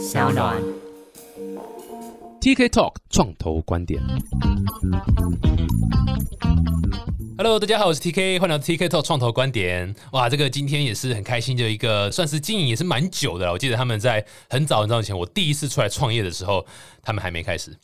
小暖。TK Talk 创投观点。Hello，大家好，我是 TK，欢迎来到 TK Talk 创投观点。哇，这个今天也是很开心的一个，算是经营也是蛮久的了。我记得他们在很早很早以前，我第一次出来创业的时候，他们还没开始。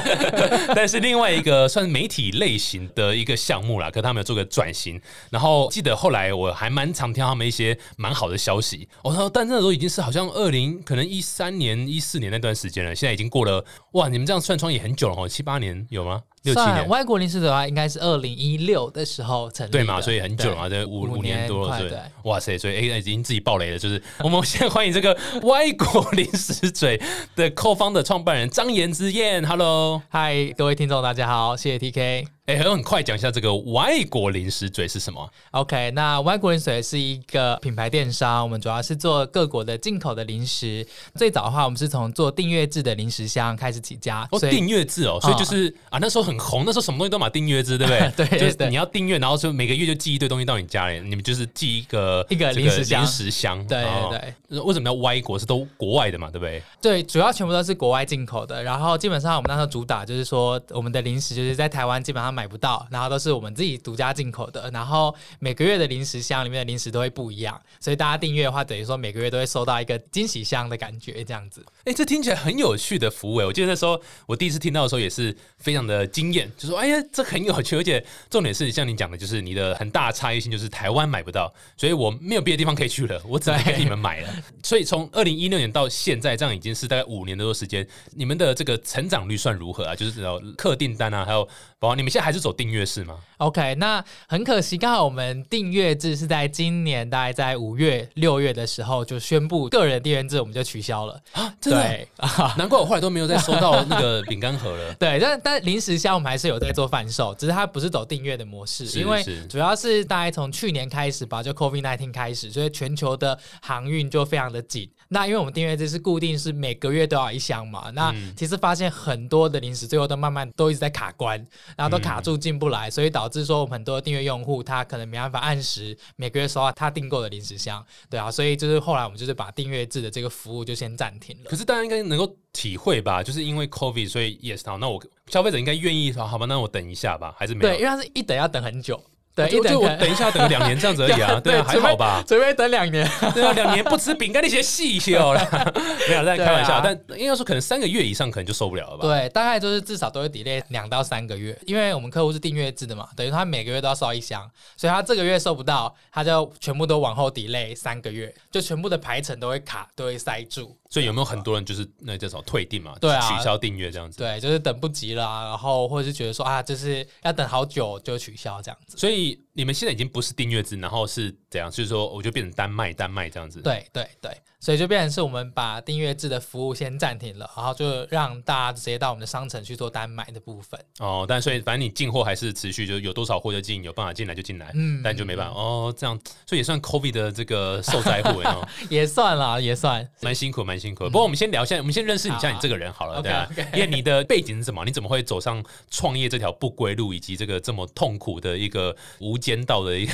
但是另外一个算是媒体类型的一个项目啦，可他们有做个转型。然后记得后来我还蛮常听他们一些蛮好的消息。我、说，但那时候已经是好像二零可能一三年、一四年那段时间了，现在已经过了哇！你们这样算窗也很久了哦，七八年有吗？六七年？外国临时的话，应该是二零一六的时候成立，对嘛，所以很久了嘛，对对，五五年多了，对哇塞，所以 A、已经自己爆雷了，就是我们先欢迎这个外国零食嘴的扣方的创办人张妍之燕，Hello，嗨，各位听众，大家好，谢谢 TK。哎、很很快讲一下这个外国零食嘴是什么？OK，那外国零食嘴是一个品牌电商，我们主要是做各国的进口的零食。最早的话，我们是从做订阅制的零食箱开始起家，哦，订阅制哦，所以就是啊，那时候很红，那时候什么东西都买订阅制，对不对？对就是你要订阅，然后就每个月就寄一堆东西到你家里，你们就是寄一个一个零食箱零食箱，对哦对对。为什么要歪国？是都国外的嘛，对不对？对，主要全部都是国外进口的。然后基本上我们那时候主打就是说，我们的零食就是在台湾基本上买不到，然后都是我们自己独家进口的。然后每个月的零食箱里面的零食都会不一样，所以大家订阅的话，等于说每个月都会收到一个惊喜箱的感觉，这样子。哎、这听起来很有趣的服务哎！我记得那时候我第一次听到的时候也是非常的惊艳，就说哎呀，这很有趣，而且重点是像你讲的，就是你的很大差异性就是台湾买不到，所以我没有别的地方可以去了，我只能给你们买了。所以从二零一六年到现在，这样已经是大概五年多的时间，你们的这个成长率算如何啊？就是有客订单啊，还有包括你们现在还是走订阅式吗？OK，那很可惜，刚好我们订阅制是在今年大概在五月、六月的时候就宣布个人订阅制我们就取消了。啊，真的，对啊，难怪我后来都没有再收到那个 饼干盒了。对，但但零食箱我们还是有在做贩售，只是它不是走订阅的模式，因为主要是大概从去年开始吧，就 COVID nineteen 开始，所以全球的航运就非常的紧。那因为我们订阅制是固定是每个月都要一箱嘛，那嗯其实发现很多的零食最后都慢慢都一直在卡关，然后都嗯卡住进不来，所以导致说我们很多订阅用户他可能没办法按时每个月收到他订购的零食箱，对啊，所以就是后来我们就是把订阅制的这个服务就先暂停了可。是大家应该能够体会吧，就是因为 COVID，所以 yes，好，那我消费者应该愿意说，好吧，那我等一下吧，还是没有？对，因为它是一等要等很久，对，就一等就我等一下，等个两年这样子而已啊，对啊，还好吧？准备等两年。对啊，两年不吃饼干那些细笑了，没有在开玩笑，但应该说可能三个月以上可能就受不了了吧？对，大概就是至少都会 delay 两到三个月，因为我们客户是订阅制的嘛，等于他每个月都要收一箱，所以他这个月收不到，他就全部都往后 delay 三个月，就全部的排程都会卡，都会塞住。所以有没有很多人就是那叫什么退订嘛？对啊取消订阅这样子。对，就是等不及了啊、然后或者是觉得说啊，就是要等好久就取消这样子。所以你们现在已经不是订阅制，然后是怎样？就是说我就变成单卖单卖这样子。对对对，所以就变成是我们把订阅制的服务先暂停了，然后就让大家直接到我们的商城去做单买的部分。哦，但所以反正你进货还是持续，就有多少货就进，有办法进来就进来，嗯但就没办法哦，这样，所以也算 COVID 的这个受灾户 哦，也算啦，也算。蛮辛苦，蛮辛苦。不过我们先聊一下，我们先认识一下你这个人好了，对啊因为你的背景是什么？你怎么会走上创业这条不归路，以及这个这么痛苦的一个无间道的一个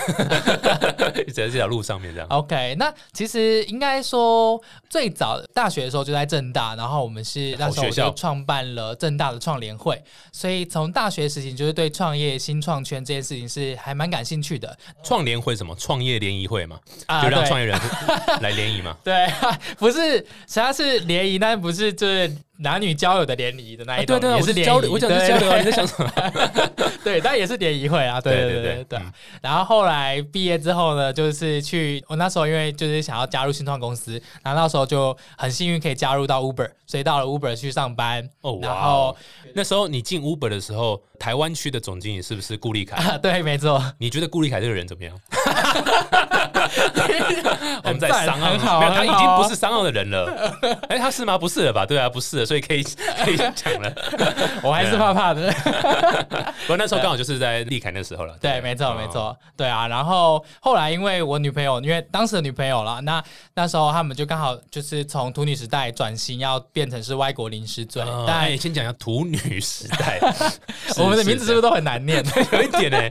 在这条路上面这样？OK，那其实应该说，最早大学的时候就在正大，然后我们是那时候我学校就创办了正大的创联会，所以从大学时期就是对创业、新创圈这件事情是还蛮感兴趣的创联会什么？创业联谊会嘛，啊。就让创业人来联谊嘛。对，不是，它是联谊，但不是就是男女交友的联谊的那一种，啊对对，也是联谊。我交流，我讲交流啊，你在对想什么？对，但也是联谊会啊，对对对对然后后来毕业之后呢，就是去我那时候因为就是想要加入新创公司，然后那时候就很幸运可以加入到 Uber，所以到了 Uber 去上班。哦，然后！那时候你进 Uber 的时候，台湾区的总经理是不是顾立凯？啊，对，没错，你觉得顾立凯这个人怎么样？我们在商澳他已经不是商澳的人了。哎，他是吗？不是了吧？对啊，不是了，所以可以可以讲了。我还是怕怕的。不过那时候刚好就是在立凯那时候了。对，没错，哦没。错，对啊。然后后来因为我女朋友，因为当时的女朋友了，那那时候他们就刚好就是从土女时代转型，要变成是外国零食嘴。哦但哎，先讲一下土女时代，我们的名字是不是都都很难念？有一点呢？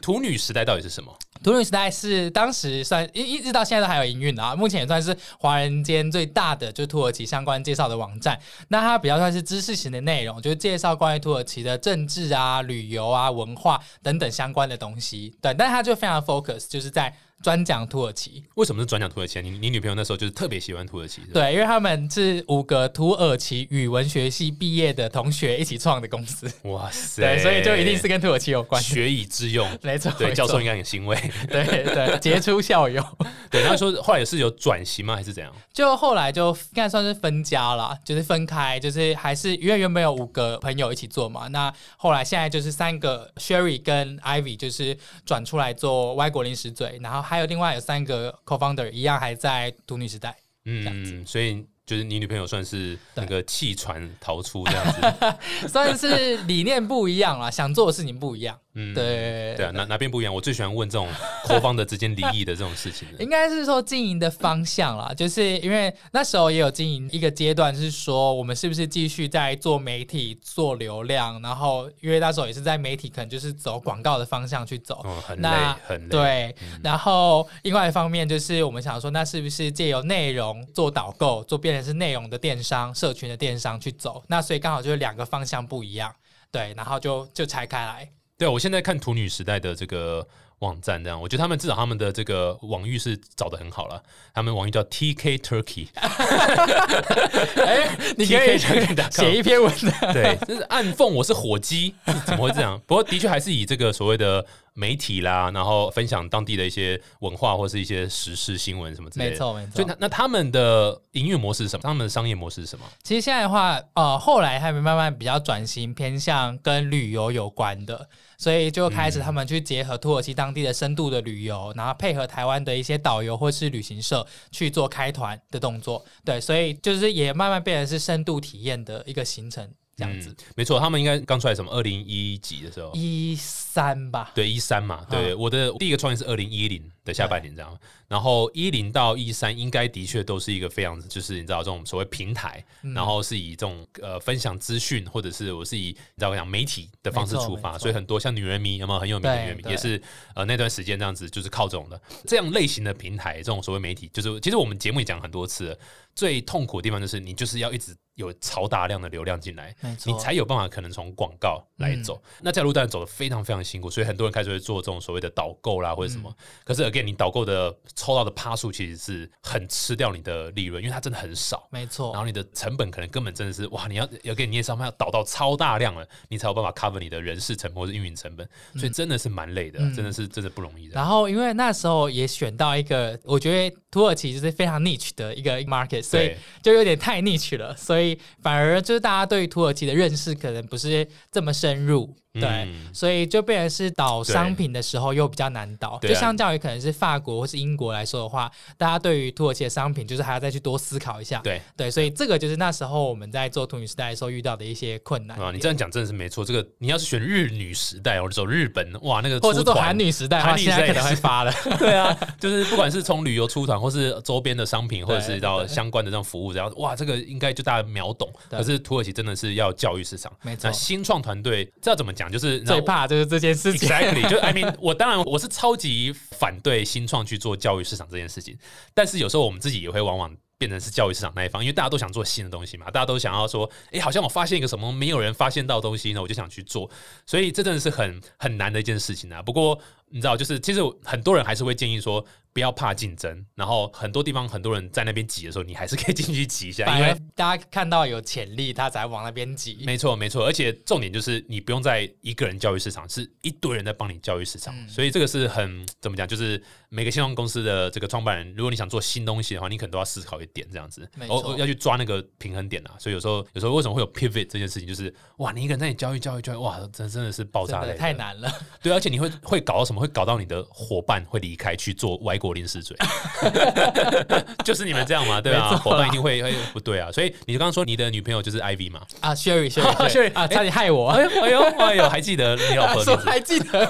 土女时代到底是什么？土女时代是当时算一一直到现在都还有营运的啊，目前也算是华人间最大的就土耳其相关介绍的网站。那它比较算是知识型的内容，就是介绍关于土耳其的政治啊、旅游啊、文化等等相关的东西。对，但它就非常 focus，就是在。专讲土耳其，为什么是专讲土耳其？你你女朋友那时候就是特别喜欢土耳其，对，因为他们是五个土耳其语文学系毕业的同学一起创的公司。哇塞！对，所以就一定是跟土耳其有关，学以致用，没错。对，教授应该很欣慰。对对，杰出校友。对，他说后来也是有转型吗？还是怎样？就后来就应该算是分家了，就是分开，就是还是因为原本有五个朋友一起做嘛。那后来现在就是三个 Sherry 跟 Ivy 就是转出来做外国零食嘴，然后还有另外有三个 co-founder 一样还在独女时代，嗯，所以就是你女朋友算是那个弃船逃出这样子，算是理念不一样啦，想做的事情不一样。嗯，对对啊，哪哪边不一样？我最喜欢问这种 后方的之间离异的这种事情。应该是说经营的方向啦，就是因为那时候也有经营一个阶段，是说我们是不是继续在做媒体、做流量，然后因为那时候也是在媒体，可能就是走广告的方向去走，嗯，很累，很累。对，然后另外一方面就是我们想说，那是不是借由内容做导购，做变成是内容的电商、社群的电商去走？那所以刚好就是两个方向不一样，对，然后就就拆开来。对，我现在看土女时代的这个网站，这样我觉得他们至少他们的这个网域是找的很好了。他们网域叫 T K Turkey，哎，你可以写一篇文章。对，就是暗讽我是火鸡，怎么会这样？不过的确还是以这个所谓的媒体啦，然后分享当地的一些文化或是一些时事新闻什么之类的。没错，没错。所以那那他们的营运模式是什么？他们的商业模式是什么？其实现在的话，呃，后来他们慢慢比较转型，偏向跟旅游有关的。所以就开始他们去结合土耳其当地的深度的旅游，然后配合台湾的一些导游或是旅行社去做开团的动作。对，所以就是也慢慢变成是深度体验的一个行程这样子。没错，他们应该刚出来什么二零一几的时候，一三吧？对，一三嘛。对，我的第一个创业是二零一零。的下半年这样，然后一零到一三应该的确都是一个非常就是你知道这种所谓平台，然后是以这种呃分享资讯或者是我是以你知道讲媒体的方式出发，所以很多像女人迷有没有很有名的女人迷也是呃那段时间这样子就是靠这种的这样类型的平台，这种所谓媒体就是其实我们节目也讲很多次，最痛苦的地方就是你就是要一直有超大量的流量进来，你才有办法可能从广告来走，那这条路当然走的非常非常辛苦，所以很多人开始会做这种所谓的导购啦或者什么，可是。again，你导购的抽到的趴数其实是很吃掉你的利润，因为它真的很少，没错。然后你的成本可能根本真的是哇，你要要给你业商要导到超大量了，你才有办法 cover 你的人事成本或者运营成本，所以真的是蛮累的，真的是真的不容易的。然后因为那时候也选到一个，我觉得土耳其就是非常 niche 的一个 market，所以就有点太 niche 了，所以反而就是大家对于土耳其的认识可能不是这么深入。对，所以就变成是倒商品的时候又比较难倒，就相较于可能是法国或是英国来说的话，大家对于土耳其的商品就是还要再去多思考一下。对对，所以这个就是那时候我们在做土女时代的时候遇到的一些困难。啊，你这样讲真的是没错。这个你要是选日女时代，或者走日本，哇，那个或者是做韩女时代，韩女现在可能会发了。对啊，就是不管是从旅游出团，或是周边的商品，或者是到相关的这种服务，这样哇，这个应该就大家秒懂。可是土耳其真的是要教育市场，没错。那新创团队这要怎么讲？就是最怕。就是这件事情，exactly。就 I mean，我当然我是超级反对新创去做教育市场这件事情，但是有时候我们自己也会往往变成是教育市场那一方，因为大家都想做新的东西嘛，大家都想要说，哎，好像我发现一个什么没有人发现到东西呢，我就想去做，所以这真的是很很难的一件事情啊。不过你知道，就是其实很多人还是会建议说。不要怕竞争，然后很多地方很多人在那边挤的时候，你还是可以进去挤一下，因为大家看到有潜力，他才往那边挤。没错，没错，而且重点就是你不用在一个人教育市场，是一堆人在帮你教育市场，所以这个是很怎么讲，就是每个新创公司的这个创办人，如果你想做新东西的话，你可能都要思考一点这样子，哦，要去抓那个平衡点啊。所以有时候有时候为什么会有 pivot 这件事情，就是哇，你一个人在你教育教育教育，哇，真真的是爆炸的太难了。对，而且你会会搞到什么？会搞到你的伙伴会离开去做歪国零食嘴。就是你们这样嘛，对啊，伙伴一定会会不对啊，所以你刚刚说你的女朋友就是 Ivy 嘛？啊，Sherry，Sherry，Sherry 啊，差点害我，哎呦哎呦哎呦，还记得你老婆？还记得？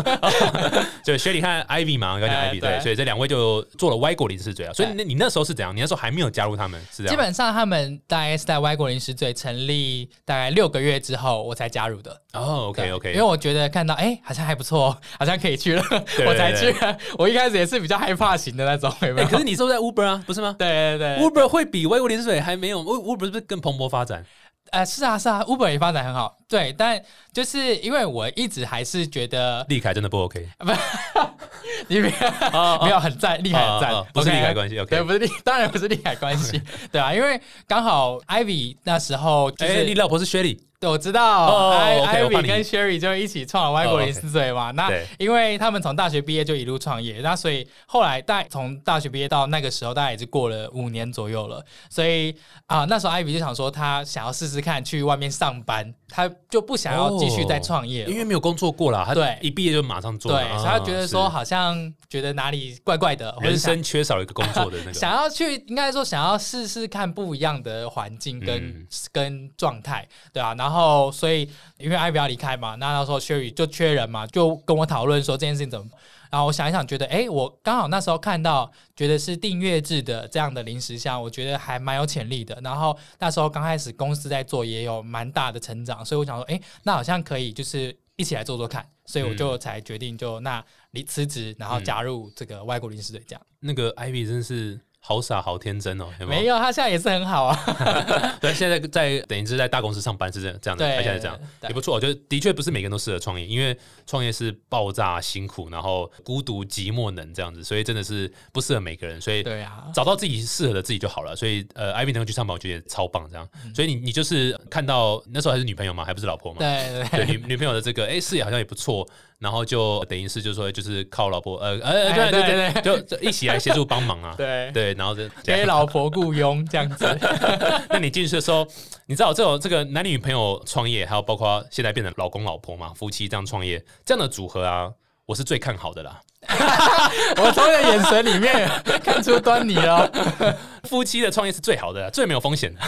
就 Sherry 和 Ivy 嘛，刚讲 Ivy 对，所对，这两位就做了歪国零食嘴啊。所以对那你那时候是怎样？你那时候还没有加入他们，是这样？基本上他们大概是在歪国零食嘴成立大概六个月之后，我才加入的。哦，OK OK，因为我觉得看到哎、好像还不错，好像可以去了，对我才去。我一开始也是比较害怕型的那种？可是你是不是在 Uber 啊？不是吗对对对，？Uber 会比歪国零水还没有，U-，Uber 是不是更蓬勃发展？呃，是啊是啊，Uber 也发展很好，对，但就是因为我一直还是觉得立凯真的不 OK 你没有啊没有很赞，厉害很赞。啊啊，不是利害关系，OK。对，不是利，当然不是利害关系，对啊，因为刚好 Ivy 那时候就哎，是你老婆是薛礼，对，我知道、哦 i OK，我怕 Ivy 跟 Sherry 就一起创了外国零四岁嘛。那对因为他们从大学毕业就一路创业，那所以后来大从大学毕业到那个时候，大概也是过了五年左右了。所以啊、那时候 Ivy 就想说，他想要试试看去外面上班，他就不想要继续再创业了。因为没有工作过了，他对一毕业就马上做了，对，啊所以他觉得说好像觉得哪里怪怪的，人生缺少一个工作的那个，想要去，应该说想要试试看不一样的环境跟、嗯跟状态，对啊。然后所以因为艾比要离开嘛，那那时候薛宇就缺人嘛，就跟我讨论说这件事情怎么。然后我想一想，觉得哎，诶我刚好那时候看到，觉得是订阅制的这样的零食箱，我觉得还蛮有潜力的。然后那时候刚开始公司在做，也有蛮大的成长，所以我想说，哎，那好像可以就是一起来做做看。所以我就才决定就那离辞职，然后加入这个外国零食队这样。那个 Ivy 真是好傻好天真哦，有没有？没有，他现在也是很好啊。对，现在在等于是在大公司上班是这样这样的，对他现在这样也不错。我觉得的确不是每个人都适合创业，因为创业是爆炸辛苦，然后孤独寂寞冷这样子，所以真的是不适合每个人。所以对啊，找到自己适合的自己就好了。所以呃，艾米能够去上班，我觉得也超棒。这样，嗯所以你你就是看到那时候还是女朋友嘛，还不是老婆嘛？对对对女女朋友的这个哎事业好像也不错，然后就等于是就是说就是靠老婆呃呃 哎对对对对，就就一起来协助帮忙啊。对，对，然后就给老婆雇佣这样子。那你进去的时候，你知道这种这个男女朋友创业，还有包括现在变成老公老婆嘛，夫妻这样创业这样的组合啊，我是最看好的啦。我从你的眼神里面看出端倪了。夫妻的创业是最好的，最没有风险的。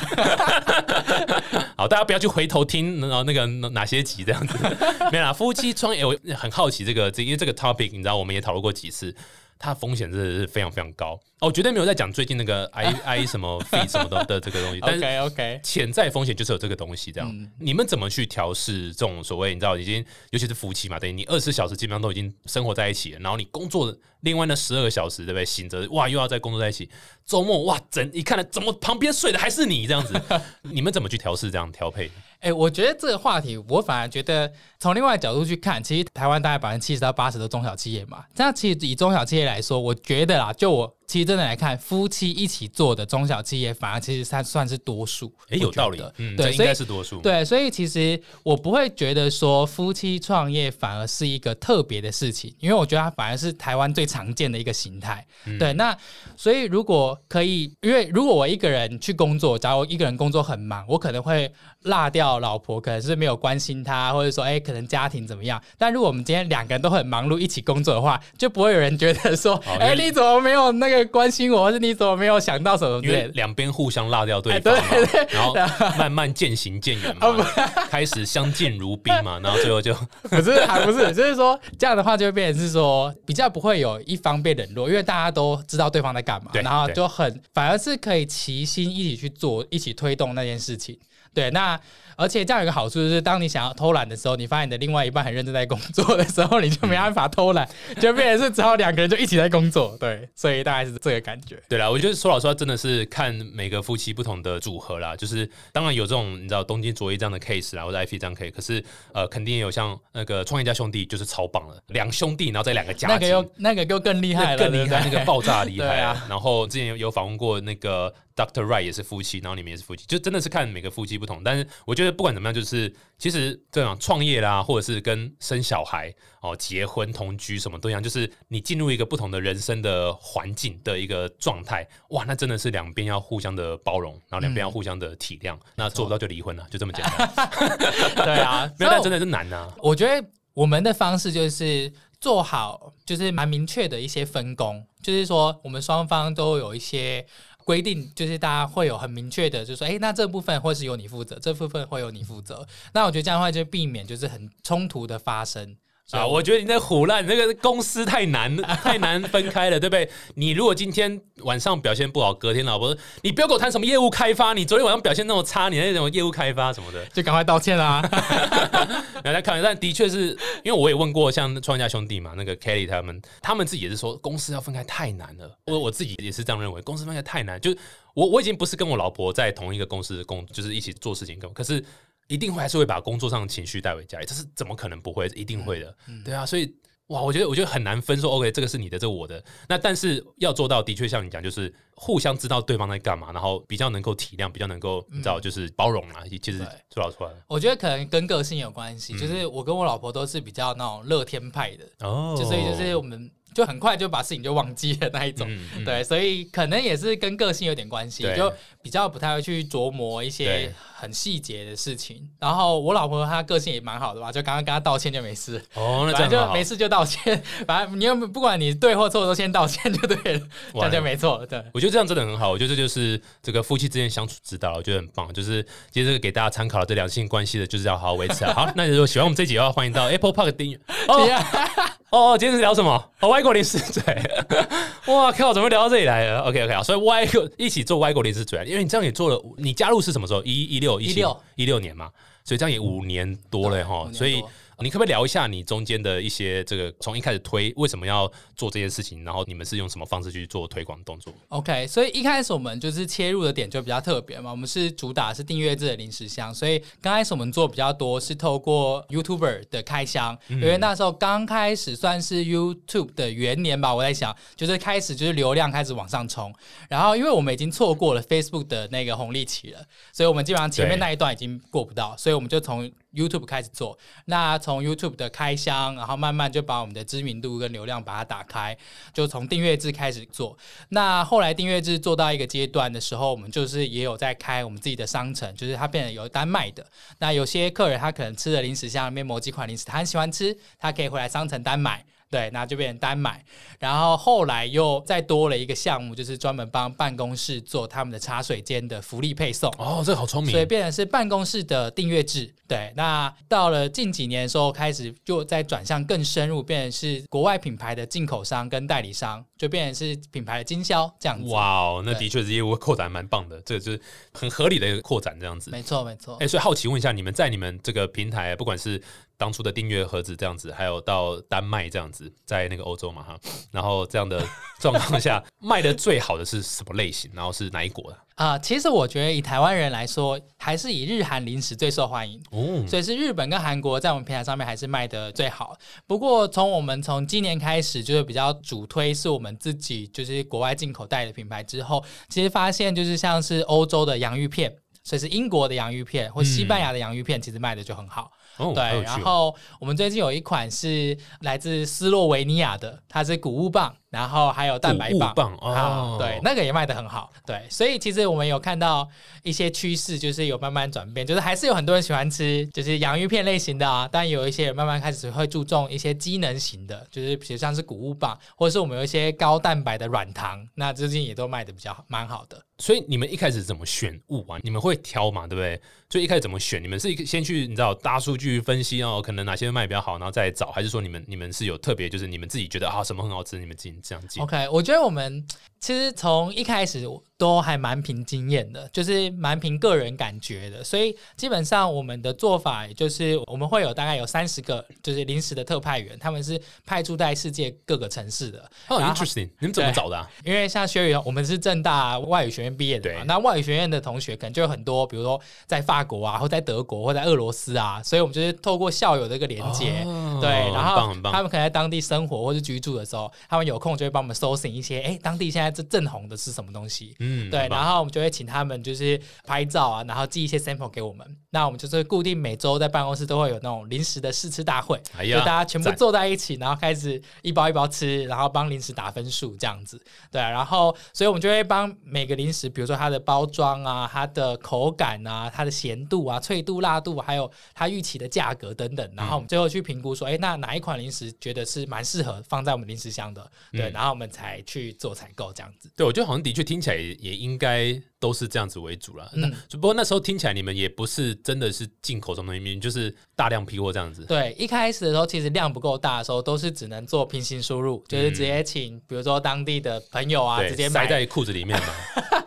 好，大家不要去回头听，然后那个哪些集这样子，没有啦。夫妻创业，我很好奇这个，这因为这个 topic，你知道我们也讨论过几次，它风险真的是非常非常高。哦，绝对没有在讲最近那个 i i 什么 fee 什么的的这个东西，但是 OK OK，潜在风险就是有这个东西，这样、嗯你们怎么去调试这种所谓你知道已经，尤其是夫妻嘛，等于你二十小时基本上都已经生活在一起了，然后你工作的另外那十二个小时，对不对？醒着哇又要再工作在一起，周末哇整一看了怎么旁边睡的还是你这样子，你们怎么去调试这样调配？哎、我觉得这个话题，我反而觉得从另外角度去看，其实台湾大概百分之七十到八十都中小企业嘛。这样其实以中小企业来说，我觉得啦，就我其实真的来看，夫妻一起做的中小企业，反而其实算算是多数。哎、有道理的，嗯，对，应该是多数，对，所以其实我不会觉得说夫妻创业反而是一个特别的事情，因为我觉得它反而是台湾最常见的一个形态。嗯对，那所以如果可以，因为如果我一个人去工作，假如一个人工作很忙，我可能会落掉老婆，可能是没有关心她，或者说哎，可能家庭怎么样。但如果我们今天两个人都很忙碌，一起工作的话，就不会有人觉得说，哎、你怎么没有那个关心我，或是你怎么没有想到什么之因为。两边互相落掉对哎方嘛，对对然后慢慢渐行渐远嘛，开始相敬如宾嘛，然后最后就可是还不是，就是说这样的话就会变成是说比较不会有一方被冷落，因为大家都知道对方在干嘛对，然后就很反而是可以齐心一起去做，一起推动那件事情。对，那而且这样有一个好处就是，当你想要偷懒的时候，你发现你的另外一半很认真在工作的时候，你就没办法偷懒，就变成是只好两个人就一起在工作。对，所以大概是这个感觉。对啦，我觉得说老实话，真的是看每个夫妻不同的组合啦。就是当然有这种你知道东京卓一这样的 case 啦，或者 IP 这样 case，可是呃，肯定也有像那个创业家兄弟，就是超棒了，两兄弟，然后再两个家庭，那个又那个又更厉害了，那更厉害，那个爆炸厉害啊 然后之前有有访问过那个 Doctor Right 也是夫妻，然后你们也是夫妻，就真的是看每个夫妻不同。但是我觉得不管怎么样，就是其实这样创业啦，或者是跟生小孩哦、结婚、同居什么都一样，就是你进入一个不同的人生的环境的一个状态，哇，那真的是两边要互相的包容，然后两边要互相的体谅，那做不到就离婚了，就这么简单。对啊，没有，但真的是难呐、我觉得我们的方式就是做好，就是蛮明确的一些分工，就是说我们双方都有一些规定，就是大家会有很明确的，就是说，哎，那这部分会是由你负责，这部分会由你负责。那我觉得这样的话就避免就是很冲突的发生。啊，我觉得你在胡乱，那个公司太难 太难分开了，对不对？你如果今天晚上表现不好，隔天老婆说你不要跟我谈什么业务开发，你昨天晚上表现那么差，你那种业务开发什么的，就赶快道歉啦。大家看，但的确是因为我也问过像创业家兄弟嘛，那个 Kelly 他们，他们自己也是说公司要分开太难了。我我自己也是这样认为，公司分开太难。就是我我已经不是跟我老婆在同一个公司工，就是一起做事情，可是一定会还是会把工作上的情绪带回家里，这是怎么可能不会？一定会的，对啊，所以。哇，我觉得我觉得很难分说，OK，这个是你的，这个我的。那但是要做到，的确像你讲，就是互相知道对方在干嘛，然后比较能够体谅，比较能够你知道，就是包容啊。其实说老实话，我觉得可能跟个性有关系。就是我跟我老婆都是比较那种乐天派的，哦，就所以就是我们。就很快就把事情就忘记了那一种，对，所以可能也是跟个性有点关系，就比较不太会去琢磨一些很细节的事情。然后我老婆她个性也蛮好的吧，就刚刚跟她道歉就没事。哦，那反正就没事就道歉，反正你又不管你对或错都先道歉就对了，这就没错。对，我觉得这样真的很好，我觉得这就是这个夫妻之间相处之道，我觉得很棒。就是其实这个给大家参考这两性关系的，就是要好好维持。好，那如果喜欢我们这集的话，欢迎到 Apple Park 订阅。哦，今天是聊什么？哦，外国零食嘴。哇靠，怎么聊到这里来了？OK OK 啊，所以外国一起做外国零食嘴，因为你这样也做了，你加入是什么时候？一一六一六一六年嘛，所以这样也五年多了哈，所以。你可不可以聊一下你中间的一些这个从一开始推为什么要做这件事情，然后你们是用什么方式去做推广动作？OK，所以一开始我们就是切入的点就比较特别嘛，我们是主打是订阅制的零食箱，所以刚开始我们做比较多是透过 YouTuber 的开箱，因为那时候刚开始算是 YouTube 的元年吧，我在想就是开始就是流量开始往上冲，然后因为我们已经错过了 Facebook 的那个红利期了，所以我们基本上前面那一段已经过不到，所以我们就从 YouTube 开始做，那从 YouTube 的开箱，然后慢慢就把我们的知名度跟流量把它打开，就从订阅制开始做。那后来订阅制做到一个阶段的时候，我们就是也有在开我们自己的商城，就是它变得有单卖的。那有些客人他可能吃的零食像面膜几款零食，他很喜欢吃，他可以回来商城单买。对，那就变成单买，然后后来又再多了一个项目，就是专门帮办公室做他们的茶水间的福利配送。哦，这好聪明！所以变成是办公室的订阅制。对，那到了近几年的时候，开始就在转向更深入，变成是国外品牌的进口商跟代理商，就变成是品牌的经销这样子。哇哦，那的确是业务扩展蛮棒的，这个就是很合理的一个扩展这样子。没错，没错。哎，所以好奇问一下，你们在你们这个平台，不管是当初的订阅盒子这样子，还有到丹麦这样子，在那个欧洲嘛哈，然后这样的状况下，卖的最好的是什么类型？然后是哪一国的？啊，其实我觉得以台湾人来说，还是以日韩零食最受欢迎哦，所以是日本跟韩国在我们平台上面还是卖的最好。不过从我们从今年开始，就是比较主推是我们自己就是国外进口代的品牌之后，其实发现就是像是欧洲的洋芋片，所以是英国的洋芋片或西班牙的洋芋片，其实卖的就很好。对，然后我们最近有一款是来自斯洛维尼亚的，它是谷物棒。然后还有蛋白棒啊，对，那个也卖的很好，对，所以其实我们有看到一些趋势，就是有慢慢转变，就是还是有很多人喜欢吃，就是洋芋片类型的啊，但有一些人慢慢开始会注重一些机能型的，就是比如像是谷物棒，或者是我们有一些高蛋白的软糖，那最近也都卖的比较蛮好的。所以你们一开始怎么选物啊？你们会挑嘛，对不对？所以一开始怎么选？你们是先去你知道大数据去分析哦，可能哪些卖比较好，然后再找，还是说你们你们是有特别，就是你们自己觉得啊什么很好吃，你们自己这样记？OK，我觉得我们其实从一开始。都还蛮凭经验的，就是蛮凭个人感觉的，所以基本上我们的做法，也就是我们会有大概有三十个，就是临时的特派员，他们是派驻在世界各个城市的。哦，interesting，你们怎么找的？啊因为像学宇，我们是正大外语学院毕业的嘛，那外语学院的同学可能就有很多，比如说在法国啊，或在德国，或在俄罗斯啊，所以我们就是透过校友的一个连接，对，然后他们可能在当地生活或是居住的时候，他们有空就会帮我们搜寻一些，哎，当地现在这正红的是什么东西？嗯，对，然后我们就会请他们就是拍照啊，然后寄一些 sample 给我们。那我们就是固定每周在办公室都会有那种临时的试吃大会，就大家全部坐在一起，然后开始一包一包吃，然后帮零食打分数这样子。对，然后所以我们就会帮每个零食，比如说它的包装啊、它的口感啊、它的咸度啊、脆度、辣度，还有它预期的价格等等，然后我们最后去评估说，哎，那哪一款零食觉得是蛮适合放在我们零食箱的？对，然后我们才去做采购这样子。对，我觉得好像的确听起来也应该。都是这样子为主了。那只不过那时候听起来你们也不是真的是进口什么东西，就是大量批货这样子。对，一开始的时候其实量不够大的时候，都是只能做平行输入，就是直接请比如说当地的朋友啊，直接买，塞在裤子里面嘛，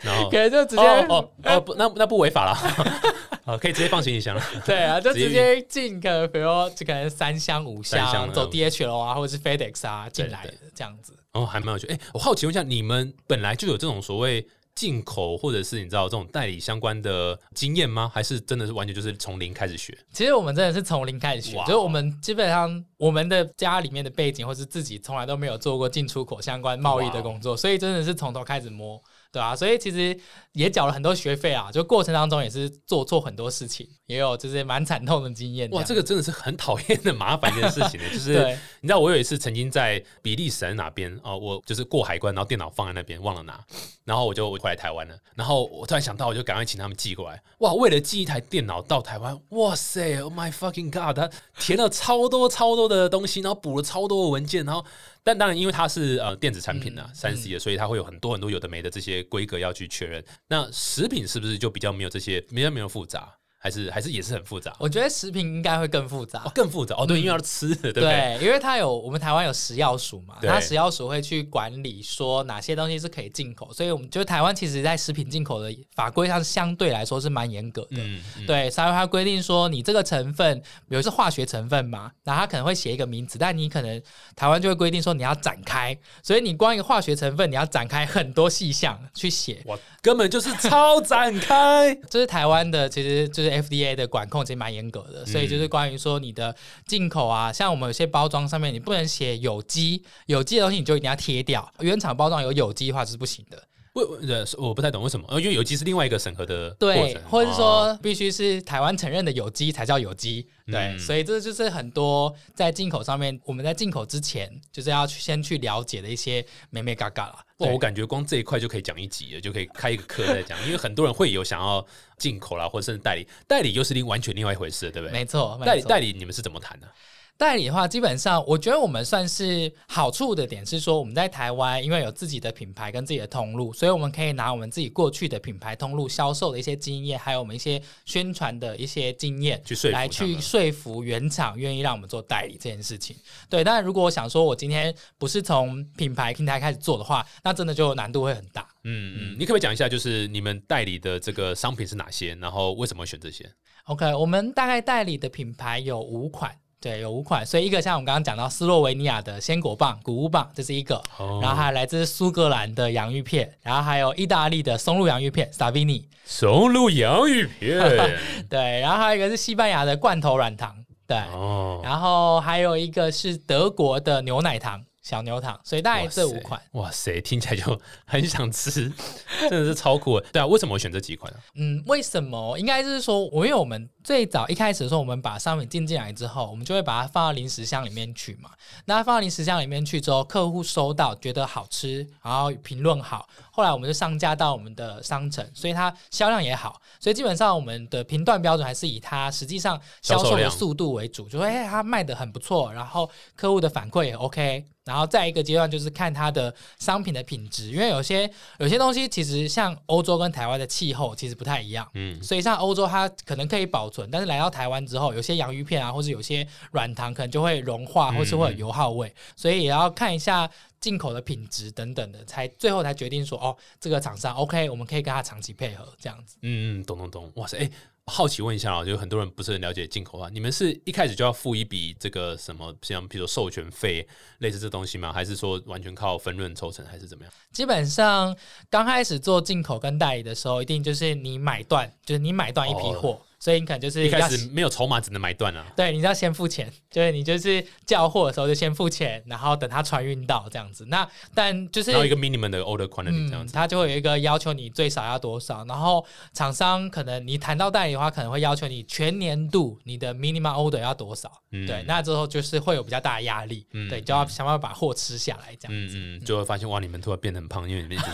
然后 可能就直接哦哦哦不，那那不违法了，啊，可以直接放行李箱了。对啊，就直接进个，比如说就可能三箱五箱箱，走嗯 DHL 啊，或者是 FedEx 啊进来对的这样子。哦，还蛮有趣。哎、我好奇问一下，你们本来就有这种所谓进口或者是你知道这种代理相关的经验吗？还是真的是完全就是从零开始学？其实我们真的是从零开始学，就是我们基本上我们的家里面的背景，或是自己从来都没有做过进出口相关贸易的工作，所以真的是从头开始摸，对啊，所以其实也缴了很多学费啊，就过程当中也是做错很多事情，也有就是蛮惨痛的经验。哇，这个个真的是很讨厌的麻烦一件事情呢。就是 你知道，我有一次曾经在比利时哪边哦，我就是过海关，然后电脑放在那边忘了拿，然后我就回来台湾了。然后我突然想到，我就赶快请他们寄过来。哇，为了寄一台电脑到台湾，哇塞，Oh my fucking god！他填了超多超多的东西，然后补了超多的文件，然后但当然因为它是呃电子产品啊，三 C 的，所以它会有很多很多有的没的这些规格要去确认。那食品是不是就比较没有这些，比较没有复杂？还是还是也是很复杂？我觉得食品应该会更复杂哦，。更复杂哦，对，因为要吃的，对不对？对，因为它有我们台湾有食药署嘛，对它食药署会去管理说哪些东西是可以进口，所以我们觉得台湾其实在食品进口的法规上相对来说是蛮严格的。嗯，嗯对，所以它规定说你这个成分，比如是化学成分嘛，那它可能会写一个名字，但你可能台湾就会规定说你要展开，所以你光一个化学成分，你要展开很多细项去写。哇，根本就是超展开。这是台湾的，其实就是 FDA 的管控其实蛮严格的，所以嗯就是关于说你的进口啊，像我们有些包装上面你不能写有机，有机的东西你就一定要贴掉，原厂包装有有机的话是不行的。为呃，我不太懂为什么，呃因为有机是另外一个审核的过对程，，或者说必须是台湾承认的有机才叫有机。对，嗯所以这就是很多在进口上面，我们在进口之前就是要去先去了解的一些美美嘎嘎啦。哇，对我感觉光这一块就可以讲一集了，就可以开一个课在讲，因为很多人会有想要进口啦，或者甚至代理，代理又是另完全另外一回事，对不对？没错，代理没错代理你们是怎么谈的？代理的话，基本上我觉得我们算是好处的点是说，我们在台湾因为有自己的品牌跟自己的通路，所以我们可以拿我们自己过去的品牌通路销售的一些经验，还有我们一些宣传的一些经验，去说服来去说服原厂愿意让我们做代理这件事情。对，但如果我想说我今天不是从品牌平台开始做的话，那真的就难度会很大。嗯嗯，你可不可以讲一下，就是你们代理的这个商品是哪些，然后为什么选这些？OK，我们大概代理的品牌有五款。对，有五款，所以一个像我们刚刚讲到斯洛维尼亚的鲜果棒、谷物棒，这是一个，哦然后还有来自苏格兰的洋芋片，然后还有意大利的松露洋芋片 （Savini），松露洋芋片 对，然后还有一个是西班牙的罐头软糖，对，哦，然后还有一个是德国的牛奶糖。小牛糖，所以大概这五款。哇塞，听起来就 很想吃，真的是超酷的。对啊，为什么我选这几款呢、嗯，为什么？应该就是说，我因为我们最早一开始的时候，我们把商品进进来之后，我们就会把它放到零食箱里面去嘛。那放到零食箱里面去之后，客户收到觉得好吃，然后评论好，后来我们就上架到我们的商城，所以它销量也好。所以基本上我们的评断标准还是以它实际上销售的速度为主，就说哎，它卖的很不错，然后客户的反馈也 OK。然后再一个阶段就是看它的商品的品质，因为有些有些东西其实像欧洲跟台湾的气候其实不太一样，嗯，所以像欧洲它可能可以保存，但是来到台湾之后，有些洋芋片啊，或是有些软糖可能就会融化，或是会有油耗味，所以也要看一下进口的品质等等的，才最后才决定说哦，这个厂商 OK，我们可以跟他长期配合这样子。嗯嗯，懂懂懂。哇塞，哎、好奇问一下啊，就很多人不是很了解进口啊，你们是一开始就要付一笔这个什么，像比如说授权费类似这东西吗？还是说完全靠分润抽成，还是怎么样？基本上刚开始做进口跟代理的时候，一定就是你买断，就是你买断一批货，所以你可能就是一开始没有筹码，只能买断啊。对，你要先付钱，就是你就是叫货的时候就先付钱，然后等它船运到这样子。那但就是然后一个 minimum 的 order quantity 这样嗯，子。它就会有一个要求你最少要多少，然后厂商可能你谈到代理的话，可能会要求你全年度你的 minimum order 要多少，嗯对，那之后就是会有比较大的压力，嗯对，就要想办法把货吃下来这样。嗯嗯，就会发现哇，你们突然变得很胖，因为你们一直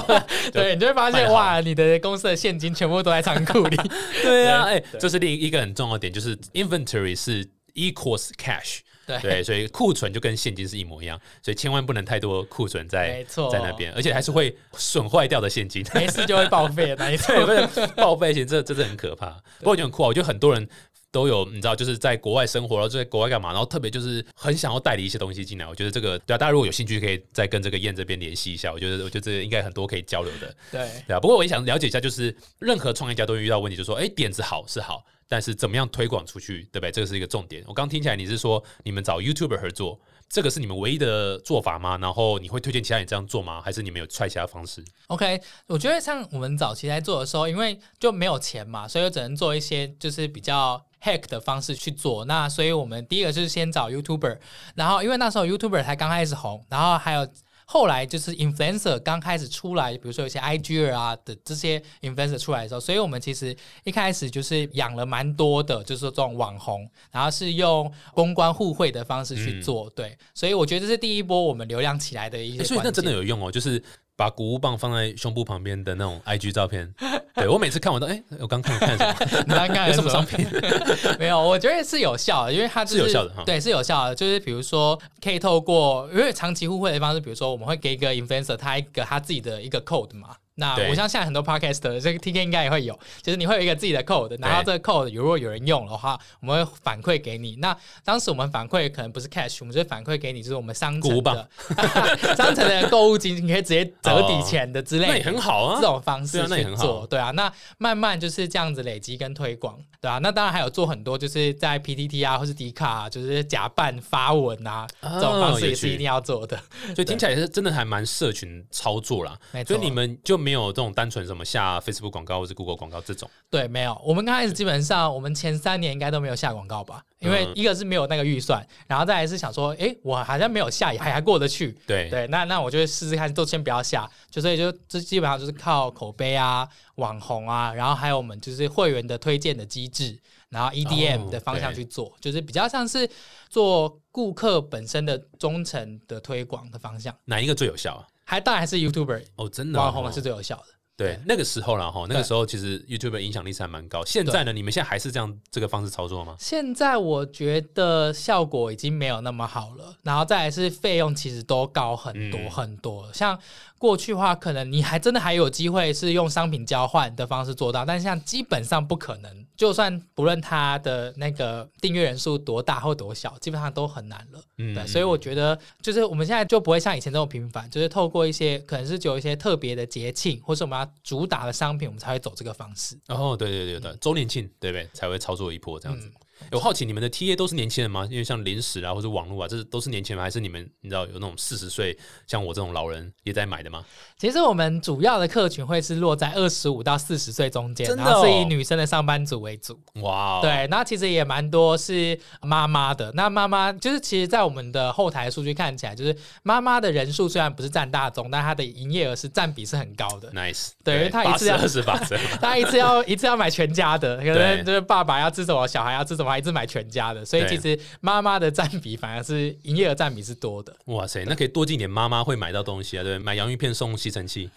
对，你就会发现哇，你的公司的现金全部都在仓库里。对啊，这是另一个很重要的点，就是 inventory 是 equals cash，对对，所以库存就跟现金是一模一样，所以千万不能太多库存在在那边，而且还是会损坏掉的现金。没事就会报废的那一种。报废型，这这是很可怕。不过我觉得很酷啊，我觉得很多人都有，你知道，就是在国外生活，然后就在国外干嘛，然后特别就是很想要代理一些东西进来。我觉得这个，对啊，大家如果有兴趣，可以再跟这个燕这边联系一下。我觉得，我觉得这应该很多可以交流的，对，对啊。不过我也想了解一下，就是任何创业家都会遇到问题，就是说，哎，点子好是好，但是怎么样推广出去，对不对？这个是一个重点。我刚听起来你是说你们找 YouTuber 合作，这个是你们唯一的做法吗？然后你会推荐其他人这样做吗？还是你们有踹其他方式？OK，我觉得像我们早期在做的时候，因为就没有钱嘛，所以只能做一些就是比较 hack 的方式去做。那所以我们第一个就是先找 YouTuber，然后因为那时候 YouTuber 才刚开始红，然后还有。后来就是 influencer 刚开始出来，比如说有些 IG 啊的这些 influencer 出来的时候，所以我们其实一开始就是养了蛮多的，就是说这种网红，然后是用公关互惠的方式去做，对，所以我觉得这是第一波我们流量起来的一些。欸所以那真的有用哦，就是把谷物棒放在胸部旁边的那种 IG 照片。对我每次看我都哎、我刚看看什么？你刚刚有什么商品？没有，我觉得是有效的，因为它、就是有效的哈对，是有效的。就是比如说，可以透过因为长期互惠的方式，比如说我们会给一个 influencer 他一个他自己的一个 code 嘛。那对我像现在很多 podcast 的这个 TK 应该也会有，就是你会有一个自己的 code，然后这个 code 如果有人用的话，我们会反馈给你。那当时我们反馈可能不是 cash，我们就是反馈给你，就是我们商城的 商城的购物金，你可以直接折抵钱的之类的。那也很好啊这。种方式对啊那也去很好做，对啊，那慢慢就是这样子累积跟推广，对啊，那当然还有做很多，就是在 PTT 啊，或是迪卡、啊，就是假扮发文啊，哦这种方式也是一定要做的。所以听起来是真的还蛮社群操作啦。所以你们就没有这种单纯什么下 Facebook 广告或是 Google 广告这种。对，没有，我们刚开始基本上我们前三年应该都没有下广告吧，因为嗯一个是没有那个预算，然后再来是想说，诶，我好像没有下，还还过得去。对，对，那那我就试试看，都先不要下，就所以就这基本上就是靠口碑啊、网红啊，然后还有我们就是会员的推荐的机制，然后 EDM 哦的方向去做，就是比较像是做顾客本身的忠诚的推广的方向。哪一个最有效啊？还当然还是 YouTuber 哦，真的哦网红是最有效的。对那个时候了哈，那个对时候其实 YouTube 影响力是还蛮高。现在呢，你们现在还是这样这个方式操作吗？现在我觉得效果已经没有那么好了，然后再来是费用其实都高很多嗯很多。像过去的话，可能你还真的还有机会是用商品交换的方式做到，但是像基本上不可能。就算不论它的那个订阅人数多大或多小，基本上都很难了。嗯对，所以我觉得就是我们现在就不会像以前这么频繁，就是透过一些可能是有一些特别的节庆，或是我们要主打的商品，我们才会走这个方式。哦，对对对对，周年庆对不对？才会操作一波这样子。嗯我好奇你们的 TA 都是年轻人吗？因为像零食啊或者网络啊，这都是年轻人，还是你们你知道有那种四十岁像我这种老人也在买的吗？其实我们主要的客群会是落在二十五到四十岁中间，真的然后是以哦女生的上班族为主。哇、哦，对，那其实也蛮多是妈妈的。那妈妈就是其实，在我们的后台数据看起来，就是妈妈的人数虽然不是占大宗，但她的营业额是占比是很高的。，nice，对因为她一次要二十八折，她一次要一次要买全家的，可能就是爸爸要吃什么，小孩要吃什么，还是买全家的。所以其实妈妈的占比反而是营业额占比是多的。哇塞，那可以多进点妈妈会买到东西啊，对不对？买洋芋片送吸尘器，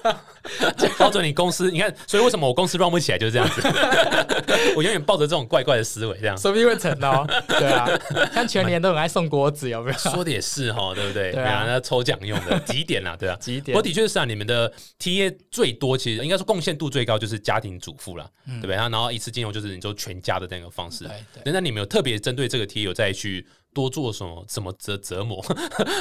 抱着你公司，你看，所以为什么我公司 run 不起来就是这样子？我永远抱着这种怪怪的思维，这样说不定会成哦，对啊，像全年都很爱送果子，有没有？说的也是哈，对不对？对啊那抽奖用的几点啊，对啊。几点我？的确是啊，你们的 TA 最多，其实应该说贡献度最高就是家庭主妇啦，对不对？然后一次金融就是你说全家的那个方式。嗯对对。那你们有特别针对这个 T 有再去多做什么怎么折折磨，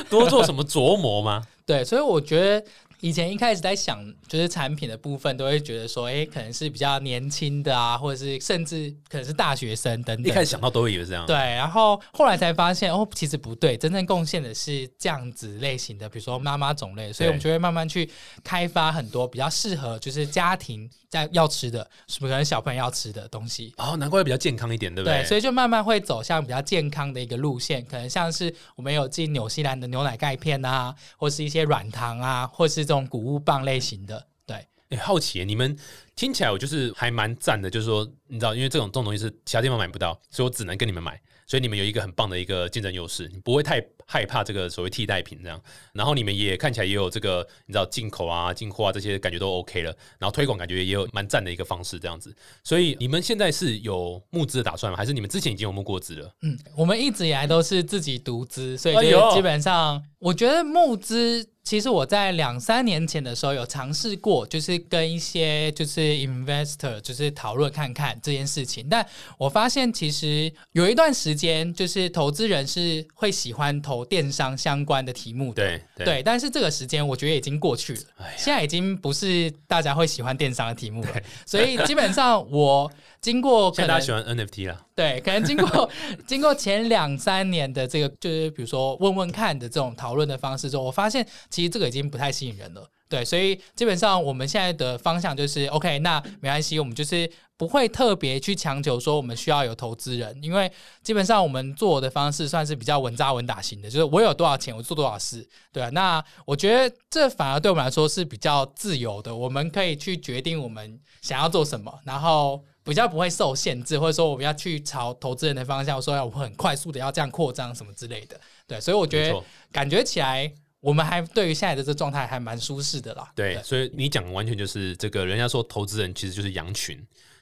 多做什么琢磨吗？对，所以我觉得以前一开始在想，就是产品的部分，都会觉得说，哎，可能是比较年轻的啊，或者是甚至可能是大学生等等。一开始想到都会以为是这样，对，然后后来才发现，哦，其实不对，真正贡献的是这样子类型的，比如说妈妈种类，所以我们就会慢慢去开发很多比较适合就是家庭在要吃的，什么可能小朋友要吃的东西。哦，难怪比较健康一点，对不对，对？所以就慢慢会走向比较健康的一个路线，可能像是我们有进纽西兰的牛奶钙片啊，或是一些软糖啊，或是这种谷物棒类型的。对，哎，好奇你们听起来我就是还蛮赞的，就是说你知道，因为这种这种东西是其他地方买不到，所以我只能跟你们买。所以你们有一个很棒的一个竞争优势，你不会太害怕这个所谓替代品这样。然后你们也看起来也有这个你知道进口啊、进货啊这些感觉都 OK 了。然后推广感觉也有蛮赞的一个方式这样子。所以你们现在是有募资的打算吗？还是你们之前已经有募过资了？嗯，我们一直以来都是自己独资，所以就基本上我觉得募资。其实我在两三年前的时候有尝试过，就是跟一些就是 investor 就是讨论看看这件事情，但我发现其实有一段时间，就是投资人是会喜欢投电商相关的题目的，对对。但是这个时间我觉得已经过去了，现在已经不是大家会喜欢电商的题目了，所以基本上我。经过，可能大家喜欢 NFT 了，对，可能经过 经过前两三年的这个，就是比如说问问看的这种讨论的方式之后，我发现其实这个已经不太吸引人了，对，所以基本上我们现在的方向就是 OK，那没关系，我们就是不会特别去强求说我们需要有投资人，因为基本上我们做的方式算是比较稳扎稳打型的，就是我有多少钱我做多少事，对啊，那我觉得这反而对我们来说是比较自由的，我们可以去决定我们想要做什么，然后。比较不会受限制，或者说我们要去朝投资人的方向，说要我很快速的要这样扩张什么之类的，对，所以我觉得感觉起来，我们还对于现在的这状态还蛮舒适的啦。对，所以你讲完全就是这个，人家说投资人其实就是羊群，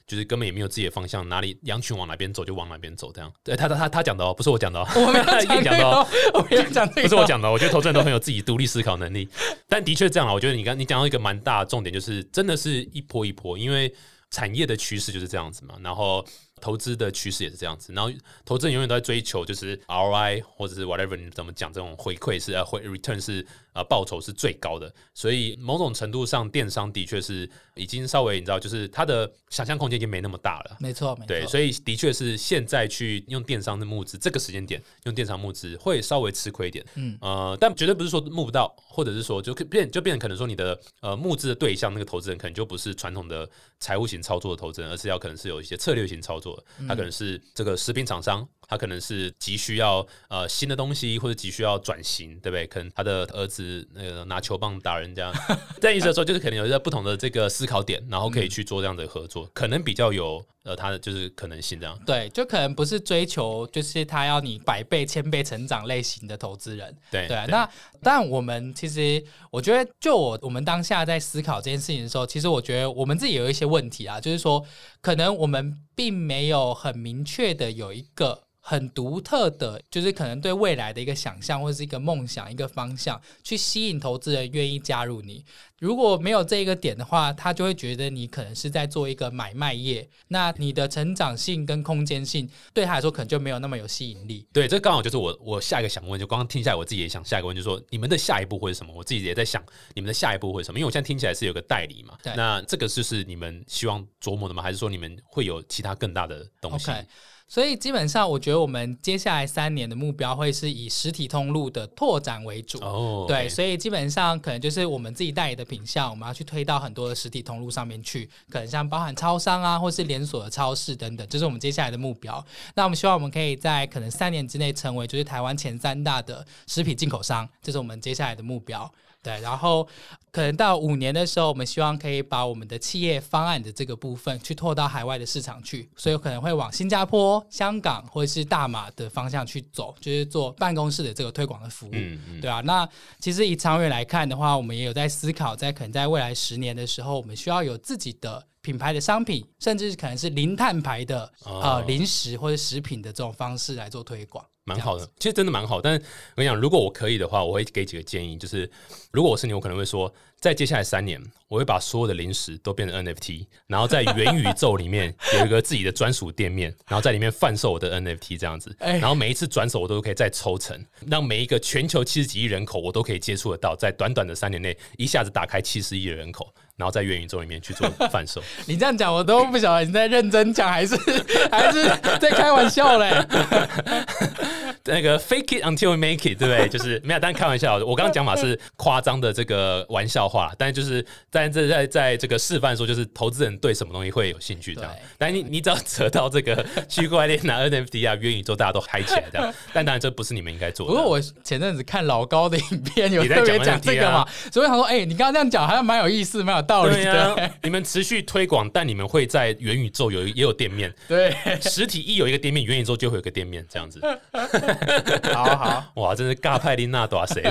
就是根本也没有自己的方向，哪里羊群往哪边走就往哪边走，这样。对他他他他讲的哦，不是我讲的哦，我没有讲 的哦，我没有讲这个，不是我讲的。我觉得投资人都很有自己独立思考能力，但的确这样啊。我觉得你刚你讲到一个蛮大的重点，就是真的是一波一波，因为。产业的趋势就是这样子嘛，然后投资的趋势也是这样子，然后投资人永远都在追求就是 ROI 或者是 whatever 你怎么讲这种回馈是呃回 return 是。啊，报酬是最高的，所以某种程度上，电商的确是已经稍微你知道，就是它的想象空间已经没那么大了。没错，对，所以的确是现在去用电商的募资，这个时间点用电商募资会稍微吃亏一点。嗯，呃，但绝对不是说募不到，或者是说就变就变成可能说你的呃募资的对象那个投资人可能就不是传统的财务型操作的投资人，而是要可能是有一些策略型操作，他可能是这个食品厂商。他可能是急需要呃新的东西，或者急需要转型，对不对？可能他的儿子那个拿球棒打人家，这意思说就是可能有一个不同的这个思考点，然后可以去做这样的合作，可能比较有呃他的就是可能性这样。对，就可能不是追求就是他要你百倍、千倍成长类型的投资人。对对，那但我们其实我觉得，就我我们当下在思考这件事情的时候，其实我觉得我们自己有一些问题啊，就是说可能我们并没有很明确的有一个。很独特的，就是可能对未来的一个想象，或者是一个梦想、一个方向，去吸引投资人愿意加入你。如果没有这一个点的话，他就会觉得你可能是在做一个买卖业，那你的成长性跟空间性对他来说可能就没有那么有吸引力。对，这刚好就是我我下一个想问，就刚刚听下来，我自己也想下一个问，就是说你们的下一步会是什么？我自己也在想你们的下一步会什么？因为我现在听起来是有个代理嘛，那这个就是你们希望琢磨的吗？还是说你们会有其他更大的东西？所以基本上，我觉得我们接下来三年的目标会是以实体通路的拓展为主。哦，对，所以基本上可能就是我们自己代理的品项，我们要去推到很多的实体通路上面去，可能像包含超商啊，或是连锁的超市等等，这是我们接下来的目标。那我们希望我们可以在可能三年之内成为就是台湾前三大的食品进口商，这是我们接下来的目标。对，然后可能到五年的时候，我们希望可以把我们的企业方案的这个部分去拓到海外的市场去，所以可能会往新加坡、香港或者是大马的方向去走，就是做办公室的这个推广的服务，对啊，那其实以长远来看的话，我们也有在思考，在可能在未来十年的时候，我们需要有自己的品牌的商品，甚至可能是零碳牌的呃零食或者食品的这种方式来做推广。蛮好的，其实真的蛮好。但是我跟你讲，如果我可以的话，我会给几个建议。就是如果我是你，我可能会说，在接下来三年，我会把所有的零食都变成 NFT，然后在元宇宙里面有一个自己的专属店面，然后在里面贩售我的 NFT 这样子。然后每一次转手，我都可以再抽成，让每一个全球七十几亿人口，我都可以接触得到。在短短的三年内，一下子打开七十亿的人口，然后在元宇宙里面去做贩售。你这样讲，我都不晓得你在认真讲还是还是在开玩笑嘞。那个 fake it until you make it，对不对？就是没有，但开玩笑，我刚刚讲法是夸张的这个玩笑话，但就是在这在在这个示范说，就是投资人对什么东西会有兴趣这样。但你你只要扯到这个区块链啊、NFT 啊、元宇宙，大家都嗨起来这样。但当然这不是你们应该做的。不过我前阵子看老高的影片，有特别讲讲这个嘛，所以我想说，哎、你刚刚这样讲好像蛮有意思，蛮有道理对啊的。，你们持续推广，但你们会在元宇宙有也有店面，对，实体一有一个店面，元宇宙就会有一个店面，这样子。好 好，哇，真是尬派琳娜多谁，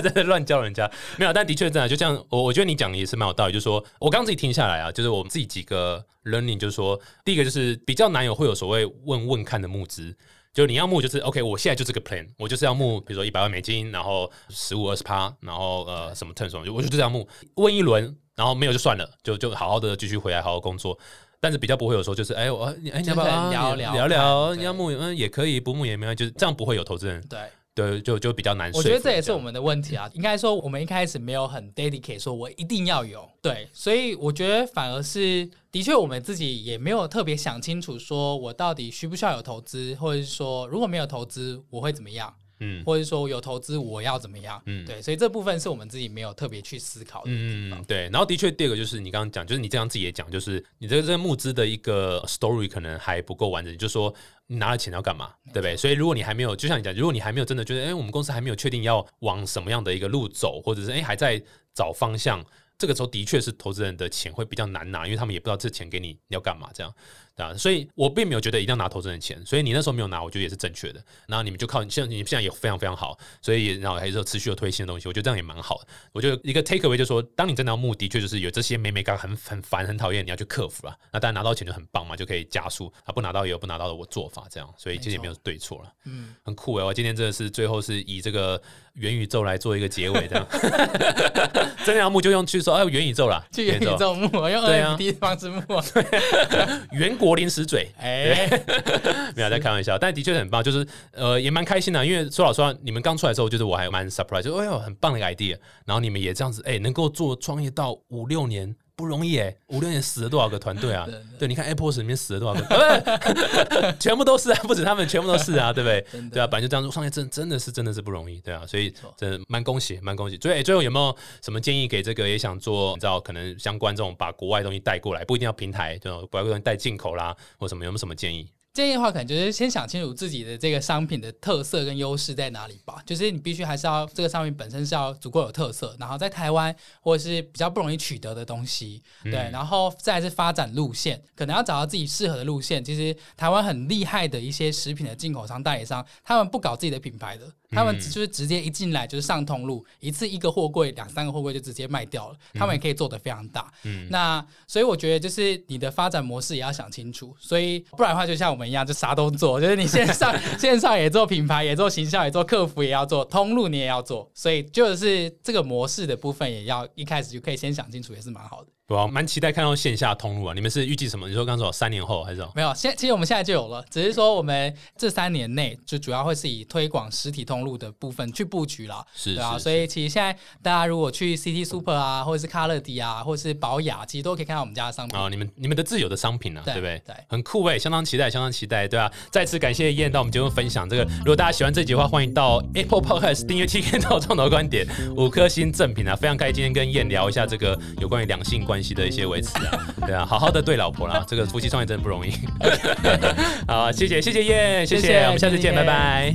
真的乱教人家。没有，但的确真的就像我，我觉得你讲的也是蛮有道理。就是说我刚自己听下来啊，就是我们自己几个 learning，就是说，第一个就是比较难有会有所谓问问看的募资。就你要募就是 OK，我现在就这个 plan，我就是要募，比如说一百万美金，然后十五二十趴，然后呃什么 turn 什么，我就这样募，问一轮，然后没有就算了，就就好好的继续回来好好工作。但是比较不会有说就是哎我你哎你要不要聊聊聊聊，你要募嗯也可以，不募也没关系，就是这样不会有投资人对。对就就比较难说我。觉得这也是我们的问题啊。应该说，我们一开始没有很 dedicate，说我一定要有对，所以我觉得反而是的确我们自己也没有特别想清楚，说我到底需不需要有投资，或者是说如果没有投资我会怎么样，嗯或者说有投资我要怎么样，嗯对，所以这部分是我们自己没有特别去思考的地方。嗯，对。然后的确，第二个就是你刚刚讲，就是你这样自己也讲，就是你这个这个募资的一个 story 可能还不够完整，就是说你拿了钱要干嘛，对不对？所以如果你还没有，就像你讲，如果你还没有真的觉得，哎，我们公司还没有确定要往什么样的一个路走，或者是哎还在找方向。这个时候的确是投资人的钱会比较难拿，因为他们也不知道这钱给你你要干嘛，这样对啊，所以我并没有觉得一定要拿投资人的钱，所以你那时候没有拿，我觉得也是正确的。然后你们就靠现在你们现在也非常非常好，所以然后还是有持续的推新的东西，我觉得这样也蛮好的。我觉得一个 take away 就是说，当你真的要目的确就是有这些美美感很很烦很讨厌，你要去克服了。那当然拿到钱就很棒嘛，就可以加速啊，不拿到也有不拿到的我做法这样，所以其实也没有对错了。嗯，很酷哎！我今天真的是最后是以这个元宇宙来做一个结尾，这样 真的要募就用去说哎元宇宙啦，去元宇宙木，用对啊 NFT 的方式募，元国零食嘴，哎，没有在开玩笑，但的确很棒，就是呃也蛮开心的，因为说老实话，你们刚出来的时候，就是我还蛮 surprise，就哎呦很棒的 idea，然后你们也这样子，哎能够做创业到五六年。不容易哎，五六年死了多少个团队啊？对，你看 Apple 里面死了多少个？呃 全部都是啊，不止他们，全部都是啊，对不对？对啊，本来就这样做创业，真真的是真的是不容易，对啊，所以真的蛮恭喜，蛮恭喜。最哎最后有没有什么建议给这个也想做，你知道可能相关这种把国外东西带过来，不一定要平台，这种把国外东西带进口啦，或什么有没有什么建议？建议的话，可能就是先想清楚自己的这个商品的特色跟优势在哪里吧。就是你必须还是要这个商品本身是要足够有特色，然后在台湾或者是比较不容易取得的东西，对，然后再是发展路线，可能要找到自己适合的路线。其实台湾很厉害的一些食品的进口商、代理商，他们不搞自己的品牌的，他们就是直接一进来就是上通路，一次一个货柜、两三个货柜就直接卖掉了，他们也可以做得非常大。嗯。那所以我觉得就是你的发展模式也要想清楚，所以不然的话就像我们一样，就啥都做，就是你线上 线上也做品牌，也做形象，也做客服，也要做通路，你也要做，所以就是这个模式的部分也要一开始就可以先想清楚，也是蛮好的。对啊，蛮期待看到线下通路啊！你们是预计什么？你说刚说三年后还是什么？没有，现其实我们现在就有了，只是说我们这三年内就主要会是以推广实体通路的部分去布局啦。是对啊，所以其实现在大家如果去 CT Super 啊，或者是卡乐迪啊，或者是宝雅，其实都可以看到我们家的商品。啊、你们你们的自有的商品啊，对对不对？对很酷哎，相当期待，相当期待，对啊！再次感谢燕到我们节目分享这个。如果大家喜欢这集的话，欢迎到 Apple Podcast 订阅 TK 到创投观点五颗星赠品啊！非常开心今天跟燕聊一下这个有关于两性关系的一些维持啊，对啊，好好的对老婆啦，这个夫妻创业真的不容易。好，谢谢谢谢燕，谢谢谢我们下次见，拜拜。